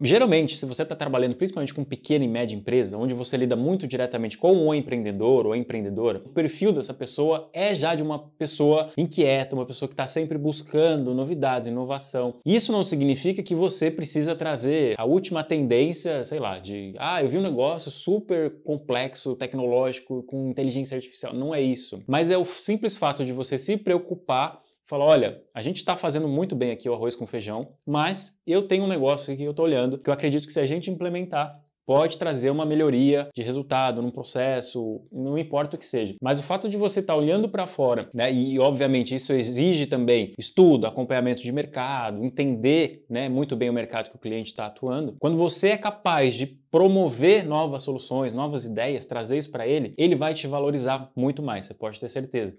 Geralmente, se você está trabalhando principalmente com pequena e média empresa, onde você lida muito diretamente com o empreendedor ou a empreendedora, o perfil dessa pessoa é já de uma pessoa inquieta, uma pessoa que está sempre buscando novidades, inovação. Isso não significa que você precisa trazer a última tendência, sei lá, de ah, eu vi um negócio super complexo, tecnológico, com inteligência artificial. Não é isso. Mas é o simples fato de você se preocupar Fala, olha, a gente está fazendo muito bem aqui o arroz com feijão, mas eu tenho um negócio aqui que eu estou olhando que eu acredito que se a gente implementar, pode trazer uma melhoria de resultado num processo, não importa o que seja. Mas o fato de você estar tá olhando para fora, né, e obviamente isso exige também estudo, acompanhamento de mercado, entender né, muito bem o mercado que o cliente está atuando. Quando você é capaz de promover novas soluções, novas ideias, trazer isso para ele, ele vai te valorizar muito mais, você pode ter certeza.